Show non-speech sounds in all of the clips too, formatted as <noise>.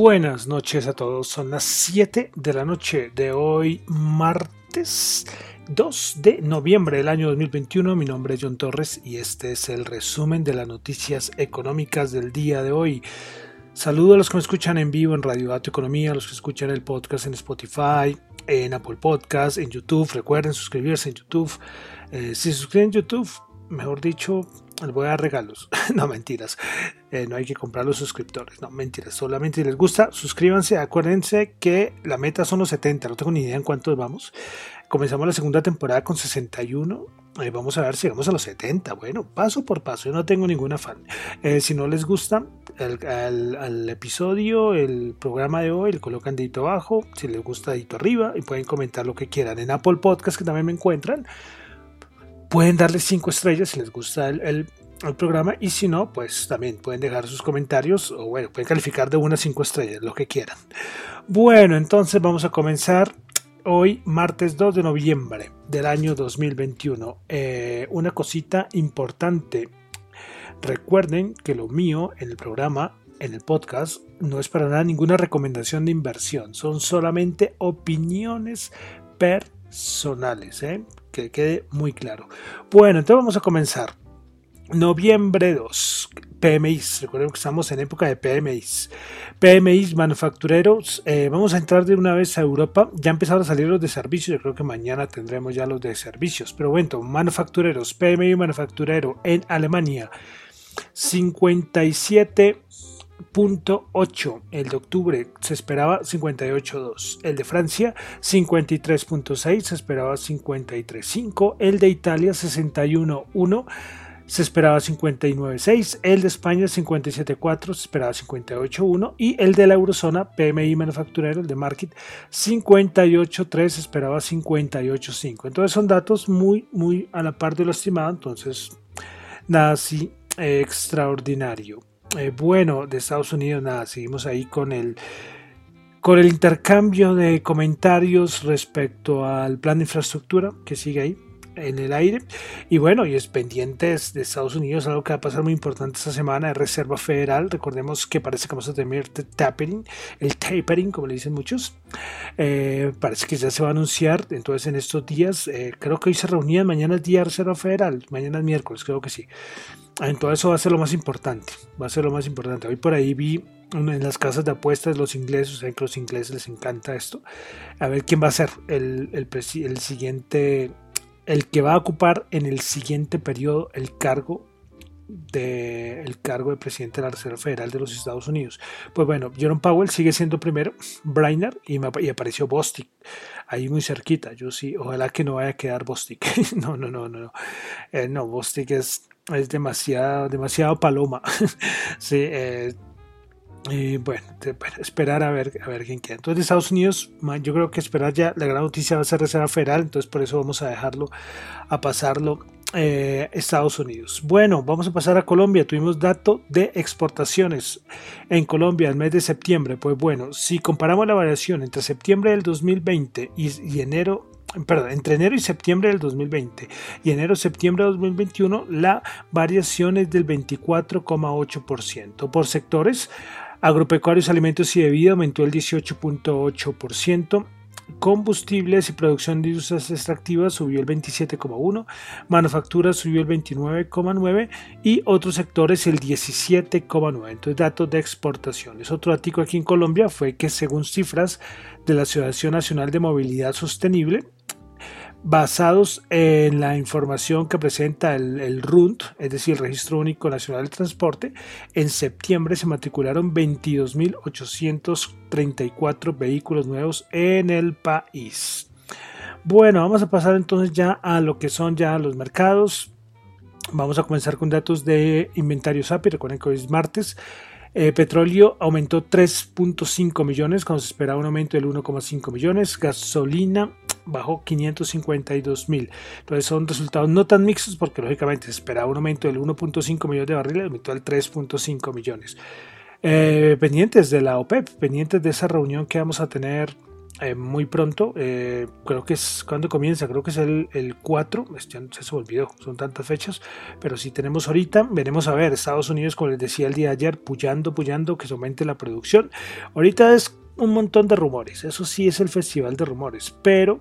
Buenas noches a todos, son las 7 de la noche de hoy, martes 2 de noviembre del año 2021. Mi nombre es John Torres y este es el resumen de las noticias económicas del día de hoy. Saludo a los que me escuchan en vivo en Radio Dato Economía, a los que escuchan el podcast en Spotify, en Apple Podcast, en YouTube. Recuerden suscribirse en YouTube. Eh, si se suscriben en YouTube, mejor dicho, les voy a dar regalos. <laughs> no, mentiras. Eh, no hay que comprar los suscriptores. No, mentiras. Solamente si les gusta, suscríbanse. Acuérdense que la meta son los 70. No tengo ni idea en cuántos vamos. Comenzamos la segunda temporada con 61. Eh, vamos a ver si llegamos a los 70. Bueno, paso por paso. Yo no tengo ningún afán. Eh, si no les gusta el, episodio, el programa de hoy, le colocan dedito abajo. Si les gusta, dedito arriba. Y pueden comentar lo que quieran. En Apple Podcast, que también me encuentran Pueden darle 5 estrellas si les gusta el, programa y si no, pues también pueden dejar sus comentarios o bueno, pueden calificar de una a 5 estrellas, lo que quieran. Bueno, entonces vamos a comenzar hoy, martes 2 de noviembre del año 2021. Eh, una cosita importante. Recuerden que lo mío en el programa, en el podcast, no es para nada ninguna recomendación de inversión. Son solamente opiniones personales. ¿eh? Que quede muy claro. Bueno, entonces vamos a comenzar. Noviembre 2, PMIs, recuerden que estamos en época de PMIs. PMIs manufactureros, eh, vamos a entrar de una vez a Europa. Ya empezaron a salir los de servicios, yo creo que mañana tendremos ya los de servicios. Pero bueno, manufactureros, PMI manufacturero en Alemania, 57 58.8. El de octubre se esperaba 58.2. El de Francia 53.6 se esperaba 53.5. El de Italia 61.1 se esperaba 59.6, el de España 57.4, se esperaba 58.1 y el de la eurozona PMI manufacturero, el de Market 58.3, se esperaba 58.5. Entonces son datos muy, muy a la par de lo estimado, entonces nada así extraordinario. Eh, bueno de Estados Unidos, nada, seguimos ahí con el, con el intercambio de comentarios respecto al plan de infraestructura que sigue ahí en el aire. Y bueno, y es pendientes de Estados Unidos, algo que va a pasar muy importante esta semana, de Reserva Federal. Recordemos que parece que vamos a tener tapering, el tapering, como le dicen muchos. Eh, parece que ya se va a anunciar. Entonces, en estos días, eh, creo que hoy se reunían, mañana es día Reserva Federal, mañana es miércoles, creo que sí. Entonces, eso va a ser lo más importante. Va a ser lo más importante. Hoy por ahí vi en las casas de apuestas los ingleses, o sea que a los ingleses les encanta esto. A ver quién va a ser el, el, el siguiente el que va a ocupar en el siguiente periodo el cargo de el cargo de presidente de la Reserva Federal de los Estados Unidos. Pues bueno, Jerome Powell sigue siendo primero, Brainerd y, y apareció Bostic ahí muy cerquita. Yo sí, ojalá que no vaya a quedar Bostic. <laughs> no, no, no, no. Eh, no, Bostic es, es demasiado, demasiado paloma. <laughs> sí, eh, y bueno, esperar a ver, a ver quién queda. Entonces, de Estados Unidos, yo creo que esperar ya, la gran noticia va a ser Reserva Federal, entonces por eso vamos a dejarlo, a pasarlo eh, Estados Unidos. Bueno, vamos a pasar a Colombia. Tuvimos dato de exportaciones en Colombia el mes de septiembre. Pues bueno, si comparamos la variación entre septiembre del 2020 y, y enero perdón, entre enero y septiembre del 2020 y enero-septiembre del 2021, la variación es del 24,8%. Por sectores, Agropecuarios, alimentos y bebida aumentó el 18.8%. Combustibles y producción de industrias extractivas subió el 27,1%, manufactura subió el 29,9% y otros sectores el 17,9%. Entonces, datos de exportaciones. Otro dato aquí en Colombia fue que según cifras de la Asociación Nacional de Movilidad Sostenible, basados en la información que presenta el, el, RUNT, es decir, el Registro Único Nacional de Transporte, en septiembre se matricularon 22.834 vehículos nuevos en el país. Bueno, vamos a pasar entonces ya a lo que son ya los mercados. Vamos a comenzar con datos de inventario SAPI. Recuerden que hoy es martes. Eh, petróleo aumentó 3.5 millones, cuando se esperaba un aumento del 1,5 millones. Gasolina bajó 552 mil. Entonces son resultados no tan mixtos porque lógicamente se esperaba un aumento del 1.5 millones de barriles, aumentó al 3.5 millones. Eh, pendientes de la OPEP, pendientes de esa reunión que vamos a tener eh, muy pronto, eh, creo que es cuando comienza, creo que es el, el 4, ya se, se olvidó, son tantas fechas, pero si tenemos ahorita, veremos a ver, Estados Unidos, como les decía el día de ayer, puyando, puyando, que se aumente la producción. Ahorita es un montón de rumores, eso sí es el festival de rumores, pero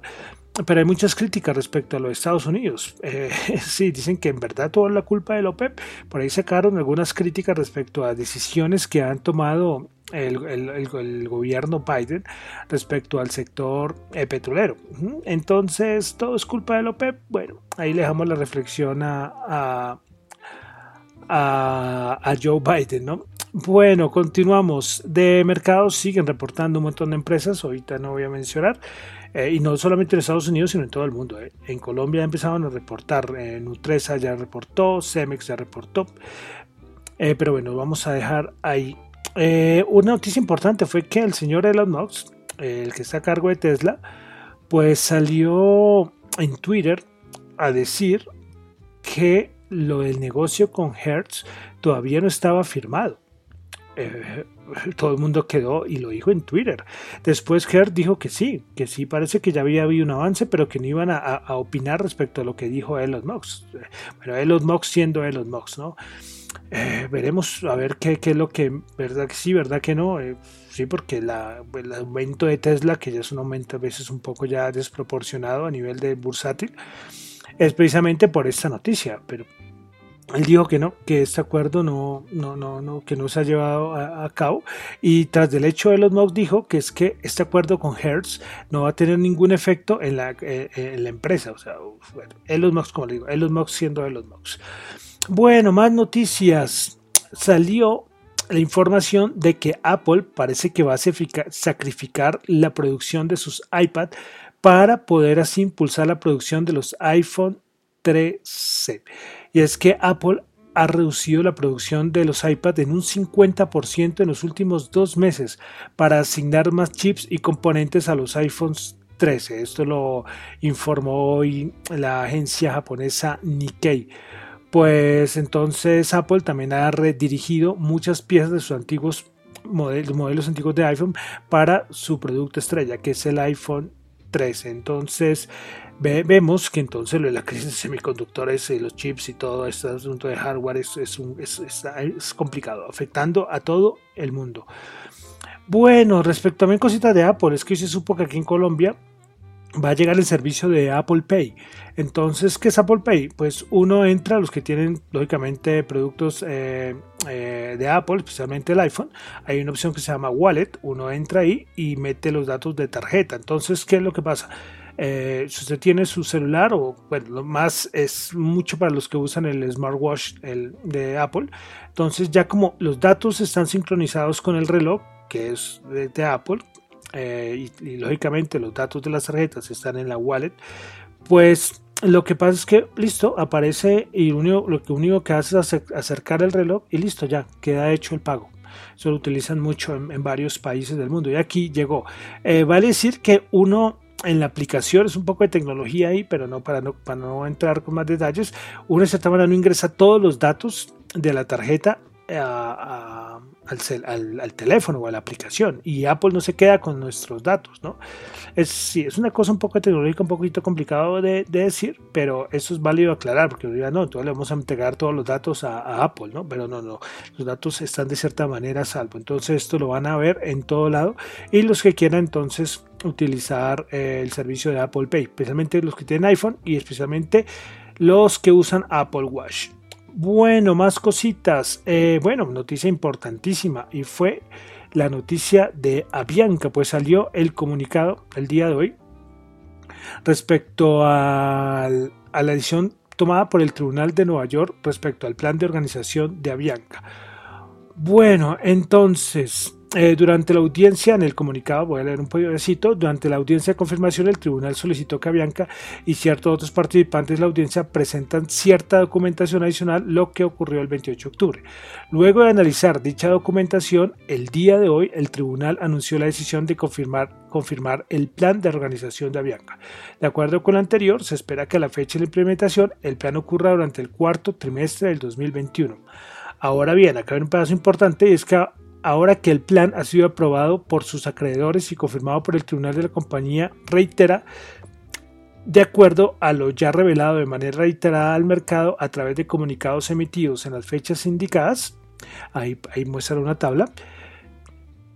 pero hay muchas críticas respecto a los Estados Unidos. Eh, <laughs> sí, dicen que en verdad toda la culpa de la OPEP. Por ahí sacaron algunas críticas respecto a decisiones que han tomado el, gobierno Biden respecto al sector eh, petrolero. Entonces, ¿todo es culpa de la OPEP? Bueno, ahí le dejamos la reflexión a, a, a, a Joe Biden, ¿no? Bueno, continuamos. De mercados siguen reportando un montón de empresas, ahorita no voy a mencionar, eh, y no solamente en Estados Unidos, sino en todo el mundo. Eh. En Colombia empezaban a reportar, eh, Nutresa ya reportó, Cemex ya reportó, pero bueno, vamos a dejar ahí. una noticia importante fue que el señor Elon Musk, el que está a cargo de Tesla, pues salió en Twitter a decir que lo del negocio con Hertz todavía no estaba firmado eh, todo el mundo quedó y lo dijo en Twitter. Después Hertz dijo que sí, que sí parece que ya había habido un avance, pero que no iban a, opinar respecto a lo que dijo Elon Musk. Bueno, Elon Musk siendo Elon Musk, ¿no? Eh, veremos a ver qué, es lo que, verdad que sí, verdad que no. Eh, sí, porque el aumento de Tesla, que ya es un aumento a veces un poco ya desproporcionado a nivel de bursátil, es precisamente por esta noticia, pero él dijo que no, que este acuerdo no, no, no, no que no se ha llevado a, cabo. Y tras del hecho, Elon Musk dijo que es que este acuerdo con Hertz no va a tener ningún efecto en la, eh, en la empresa. O sea, bueno, Elon Musk, como le digo, Elon Musk siendo Elon Musk. Bueno, más noticias. Salió la información de que Apple parece que va a sacrificar la producción de sus iPad para poder así impulsar la producción de los iPhone 13. Y es que Apple ha reducido la producción de los iPad en un 50% en los últimos dos meses para asignar más chips y componentes a los iPhones 13. Esto lo informó hoy la agencia japonesa Nikkei. Pues entonces Apple también ha redirigido muchas piezas de sus antiguos modelos, modelos antiguos de iPhone para su producto estrella, que es el iPhone 13. Entonces, vemos que entonces lo de la crisis de semiconductores y los chips y todo este asunto de hardware es, complicado, afectando a todo el mundo. Bueno, respecto también cositas de Apple, es que se supo que aquí en Colombia va a llegar el servicio de Apple Pay. Entonces, ¿qué es Apple Pay? Pues uno entra, los que tienen lógicamente productos eh, eh, de Apple, especialmente el iPhone, hay una opción que se llama Wallet, uno entra ahí y mete los datos de tarjeta. Entonces, ¿qué es lo que pasa? Eh, si usted tiene su celular, o bueno, lo más es mucho para los que usan el smartwatch el, de Apple, entonces ya como los datos están sincronizados con el reloj, que es de, Apple, eh, y, lógicamente los datos de las tarjetas están en la wallet, pues lo que pasa es que listo, aparece y lo que único que hace es acercar el reloj y listo, ya queda hecho el pago. Eso lo utilizan mucho en, varios países del mundo y aquí llegó. Eh, vale decir que uno en la aplicación es un poco de tecnología ahí, pero no para no, para no entrar con más detalles. Uno de cierta manera no ingresa todos los datos de la tarjeta a, al, teléfono o a la aplicación y Apple no se queda con nuestros datos, ¿no? Es, sí, es una cosa un poco tecnológica, un poquito complicado de, de decir, pero eso es válido aclarar, porque digan, no, entonces le vamos a entregar todos los datos a, a, Apple, ¿no? Pero no, no, los datos están de cierta manera a salvo, entonces esto lo van a ver en todo lado y los que quieran entonces utilizar eh, el servicio de Apple Pay, especialmente los que tienen iPhone y especialmente los que usan Apple Watch. Bueno, más cositas. Eh, bueno, noticia importantísima y fue la noticia de Avianca, pues salió el comunicado el día de hoy respecto a la decisión tomada por el Tribunal de Nueva York respecto al plan de organización de Avianca. Bueno, entonces, eh, durante la audiencia, en el comunicado, voy a leer un pedacito, durante la audiencia de confirmación, el tribunal solicitó que Avianca y ciertos otros participantes de la audiencia presentan cierta documentación adicional, lo que ocurrió el 28 de octubre. Luego de analizar dicha documentación, el día de hoy, el tribunal anunció la decisión de confirmar, confirmar el plan de organización de Avianca. De acuerdo con lo anterior, se espera que a la fecha de la implementación, el plan ocurra durante el cuarto trimestre del 2021. Ahora bien, acá hay un pedazo importante y es que ahora que el plan ha sido aprobado por sus acreedores y confirmado por el tribunal de la compañía, reitera, de acuerdo a lo ya revelado de manera reiterada al mercado a través de comunicados emitidos en las fechas indicadas, ahí, ahí muestra una tabla,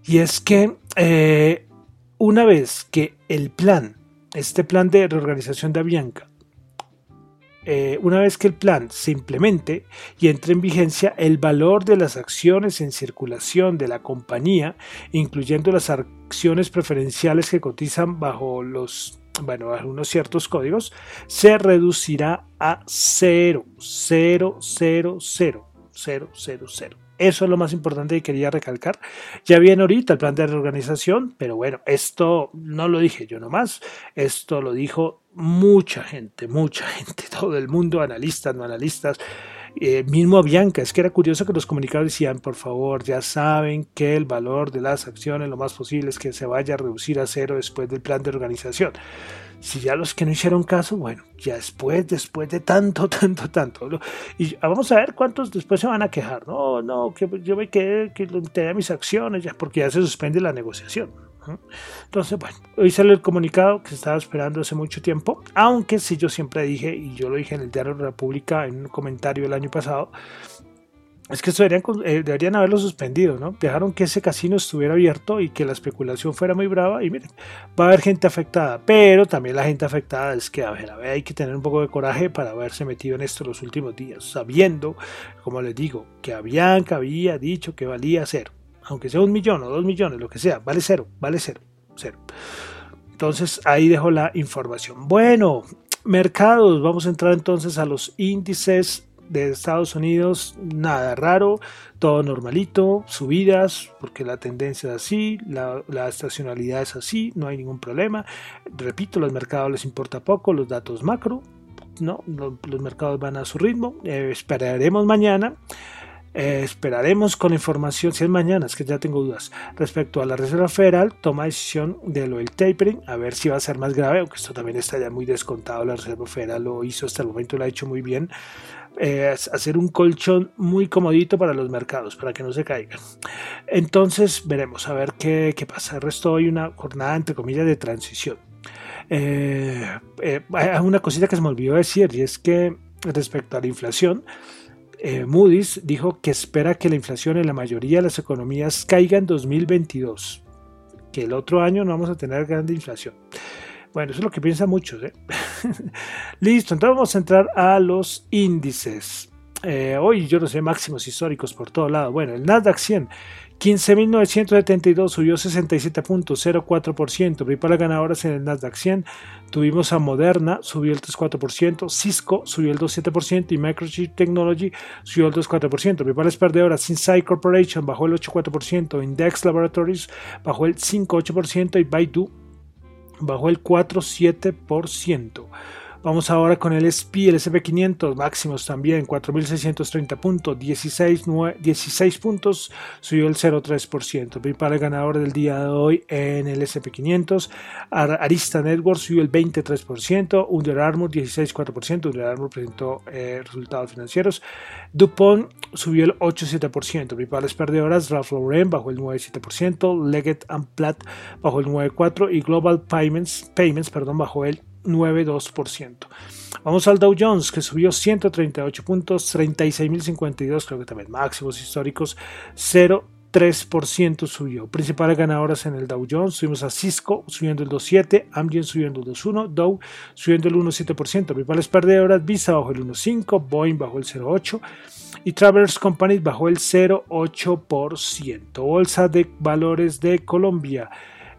y es que eh, una vez que el plan, este plan de reorganización de Avianca, eh, una vez que el plan se implemente y entre en vigencia, el valor de las acciones en circulación de la compañía, incluyendo las acciones preferenciales que cotizan bajo los bueno, bajo unos ciertos códigos, se reducirá a cero, cero, cero, cero, cero, cero, cero. Eso es lo más importante que quería recalcar. Ya viene ahorita el plan de reorganización, pero bueno, esto no lo dije yo nomás, esto lo dijo mucha gente, mucha gente, <laughs> todo el mundo, analistas, no analistas, eh, mismo Bianca, es que era curioso que los comunicados decían, por favor, ya saben que el valor de las acciones lo más posible es que se vaya a reducir a cero después del plan de organización. Si ya los que no hicieron caso, bueno, ya después, después de tanto, <laughs> tanto, tanto. Y vamos a ver cuántos después se van a quejar. No, no, que yo me quedé, que lo a mis acciones, ya, porque ya se suspende la negociación. Entonces, bueno, hoy sale el comunicado que se estaba esperando hace mucho tiempo, aunque sí yo siempre dije, y yo lo dije en el Diario República en un comentario el año pasado, es que deberían, eh, haberlo suspendido, ¿no? Dejaron que ese casino estuviera abierto y que la especulación fuera muy brava y miren, va a haber gente afectada, pero también la gente afectada es que, a ver, a ver, hay que tener un poco de coraje para haberse metido en esto los últimos días, sabiendo, como les digo, que Avianca había dicho que valía cero, aunque sea un millón o dos millones, lo que sea, vale cero, vale cero, cero. Entonces ahí dejo la información. Bueno, mercados, vamos a entrar entonces a los índices de Estados Unidos, nada raro, todo normalito, subidas, porque la tendencia es así, la, estacionalidad es así, no hay ningún problema. Repito, los mercados les importa poco, los datos macro, no, los, mercados van a su ritmo, eh, esperaremos mañana. Eh, esperaremos con información, si es mañana, es que ya tengo dudas. Respecto a la Reserva Federal, toma decisión de lo del tapering, a ver si va a ser más grave, aunque esto también está ya muy descontado. La Reserva Federal lo hizo hasta el momento, lo ha hecho muy bien. Eh, hacer un colchón muy comodito para los mercados, para que no se caigan. Entonces veremos a ver qué, qué pasa. El resto hoy una jornada entre comillas de transición. Eh, eh, una cosita que se me olvidó decir y es que respecto a la inflación, Moody's dijo que espera que la inflación en la mayoría de las economías caiga en 2022, que el otro año no vamos a tener grande inflación. Bueno, eso es lo que piensan muchos. ¿eh? <laughs> Listo, entonces vamos a entrar a los índices. Eh, hoy yo no sé, máximos históricos por todo lado. Bueno, el Nasdaq 100, 15.972 subió 67.04%. Principales ganadoras en el Nasdaq 100 tuvimos a Moderna, subió el 3.4%, Cisco subió el 2.7% y Microchip Technology subió el 2.4%. Principales perdedoras, Insight Corporation bajó el 8.4%, Index Laboratories bajó el 5.8% y Baidu bajó el 4,7%. Vamos ahora con el SP, el SP500, máximos también, 4.630 puntos, 16, 16 puntos, subió el 0,3%. Para el ganador del día de hoy en el SP500, Arista Network subió el 23%, Under Armour 16,4%, Under Armour presentó eh, resultados financieros, DuPont subió el 8,7%, principales perdedoras, Ralph Lauren bajó el 9,7%, Leggett Platt bajó el 9,4% y Global Payments, Payments perdón, bajó el 9,2%. Vamos al Dow Jones, que subió 138 puntos, 36.052, creo que también máximos históricos, 0,3% subió. Principales ganadoras en el Dow Jones, subimos a Cisco subiendo el 2,7%, Amgen subiendo el 2,1%, Dow subiendo el 1,7%. Principales perdedoras, Visa bajó el 1,5%, Boeing bajó el 0,8% y Travelers Companies bajó el 0,8%. Bolsa de Valores de Colombia.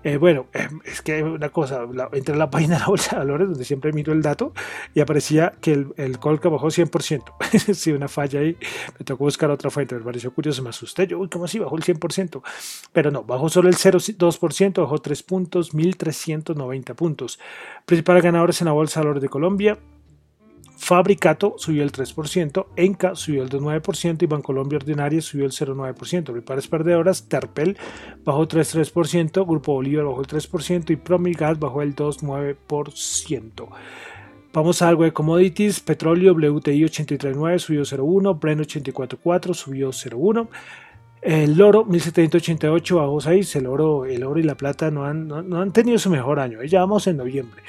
Eh, bueno, eh, es que una cosa, entré a la <laughs> página de la Bolsa de Valores, donde siempre miro el dato, y aparecía que el, el Colca bajó 100%. <laughs> sí, una falla ahí, me tocó buscar otra fuente, me pareció curioso, me asusté. Yo, uy, ¿cómo así? Bajó el 100%. Pero no, bajó solo el 0,2%, bajó 3 puntos, 1.390 puntos. Principales ganadores en la Bolsa de Valores de Colombia, Fabricato subió el 3%, Enca subió el 2,9% y Bancolombia Ordinaria subió el 0,9%. Principales perdedoras, Terpel bajó 3,3%, Grupo Bolívar bajó el 3% y Promigas bajó el 2,9%. Vamos a algo de commodities, petróleo WTI 83.9 subió 0,1, Brent 84.4 subió 0,1. El oro 1788 bajó 6, el oro, el oro y la plata no han, no han tenido su mejor año, ya vamos en noviembre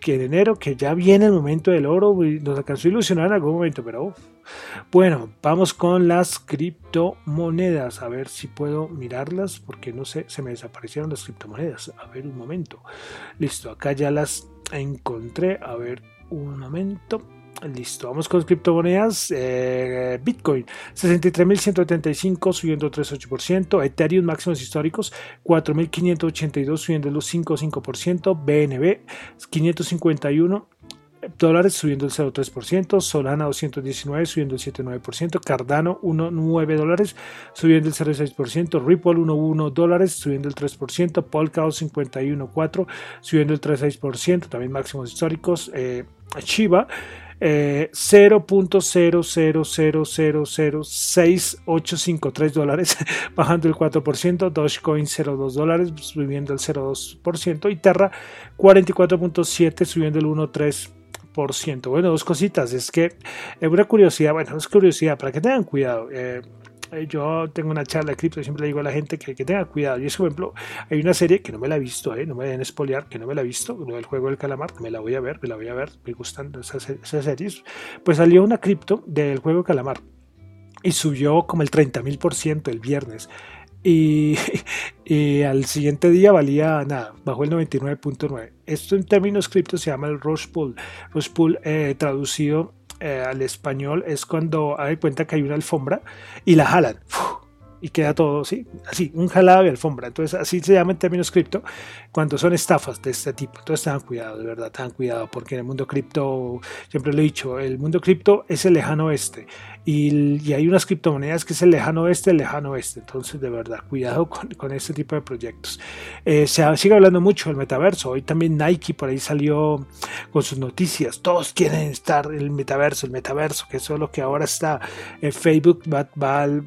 que en enero, que ya viene el momento del oro, nos alcanzó a ilusionar en algún momento, pero bueno, vamos con las criptomonedas, a ver si puedo mirarlas, porque no sé, se me desaparecieron las criptomonedas, a ver un momento, listo, acá ya las encontré, a ver un momento, Listo, vamos con criptomonedas. Eh, Bitcoin 63.175 subiendo 3,8%. Ethereum máximos históricos 4.582 subiendo los 5,5%. BNB 551 dólares subiendo el 0,3%, Solana 219 subiendo el 7,9%, Cardano 1,9 dólares subiendo el 0,6%, Ripple 1,1 dólares subiendo el 3%, Polkadot 51,4 subiendo el 3,6%, también máximos históricos, eh, Shiba eh, 0.0000683 dólares, <laughs> bajando el 4%, Dogecoin 0.2 dólares, subiendo el 0.2%, y Terra 44.7 subiendo el 1.3%. Bueno, dos cositas, es que es una curiosidad, bueno, es curiosidad, para que tengan cuidado. Eh, eh, yo tengo una charla de cripto siempre le digo a la gente que, que tenga cuidado. Y es, por ejemplo, hay una serie que no me la he visto, eh, no me deben espolear, que no me la he visto, del juego del calamar, me la voy a ver, me la voy a ver, me gustan esas, esas series. Pues salió una cripto del juego calamar y subió como el 30 mil por ciento el viernes. Y, <laughs> y, al siguiente día valía nada, bajó el 99.9. Esto en términos cripto se llama el Rush Pool. Rush Pool eh, traducido eh, al español es cuando hay cuenta que hay una alfombra y la jalan. Y queda todo, ¿sí? Así, un jalado de alfombra. Entonces, así se llama en términos cripto cuando son estafas de este tipo. Entonces, tengan cuidado, de verdad, tengan cuidado, porque en el mundo cripto, siempre lo he dicho, el mundo cripto es el lejano oeste. Y, hay unas criptomonedas que es el lejano oeste, el lejano oeste. Entonces, de verdad, cuidado con, este tipo de proyectos. Eh, se sigue hablando mucho del metaverso. Hoy también Nike por ahí salió con sus noticias. Todos quieren estar en el metaverso, el metaverso, que eso es lo que ahora está. Eh, Facebook va, va, le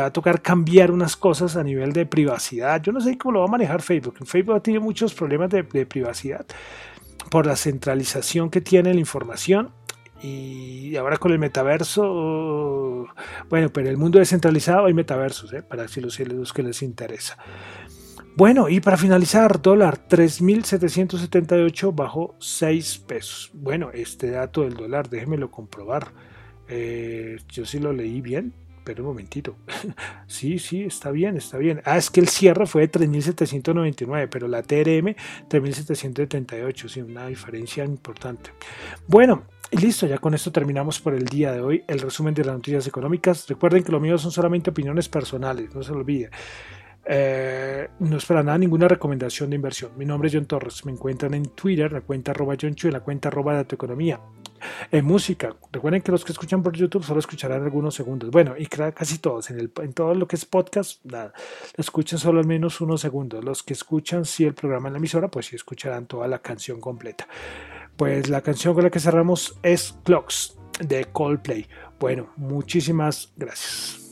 va a tocar cambiar unas cosas a nivel de privacidad. Yo no sé cómo lo va a manejar Facebook. Facebook ha tenido muchos problemas de, de privacidad por la centralización que tiene la información y ahora con el metaverso, bueno, pero el mundo descentralizado hay metaversos, ¿eh? para si los, los que les interesa. Bueno, y para finalizar, dólar 3.778 bajo 6 pesos. Bueno, este dato del dólar, déjenmelo comprobar. Eh, yo sí lo leí bien, pero un momentito. <laughs> sí, sí, está bien, está bien. Ah, es que el cierre fue de 3.799, pero la TRM 3.778, sí, una diferencia importante. Bueno, y listo, ya con esto terminamos por el día de hoy el resumen de las noticias económicas. Recuerden que lo mío son solamente opiniones personales, no se lo olvide. Eh, no es para nada ninguna recomendación de inversión. Mi nombre es John Torres. Me encuentran en Twitter, la cuenta arroba John Chu, y la cuenta arroba Datoeconomía. En música, recuerden que los que escuchan por YouTube solo escucharán algunos segundos. Bueno, y casi todos, en, el, todo lo que es podcast, nada, escuchan solo al menos unos segundos. Los que escuchan, si el programa en la emisora, pues sí escucharán toda la canción completa. Pues la canción con la que cerramos es Clocks de Coldplay. Bueno, muchísimas gracias.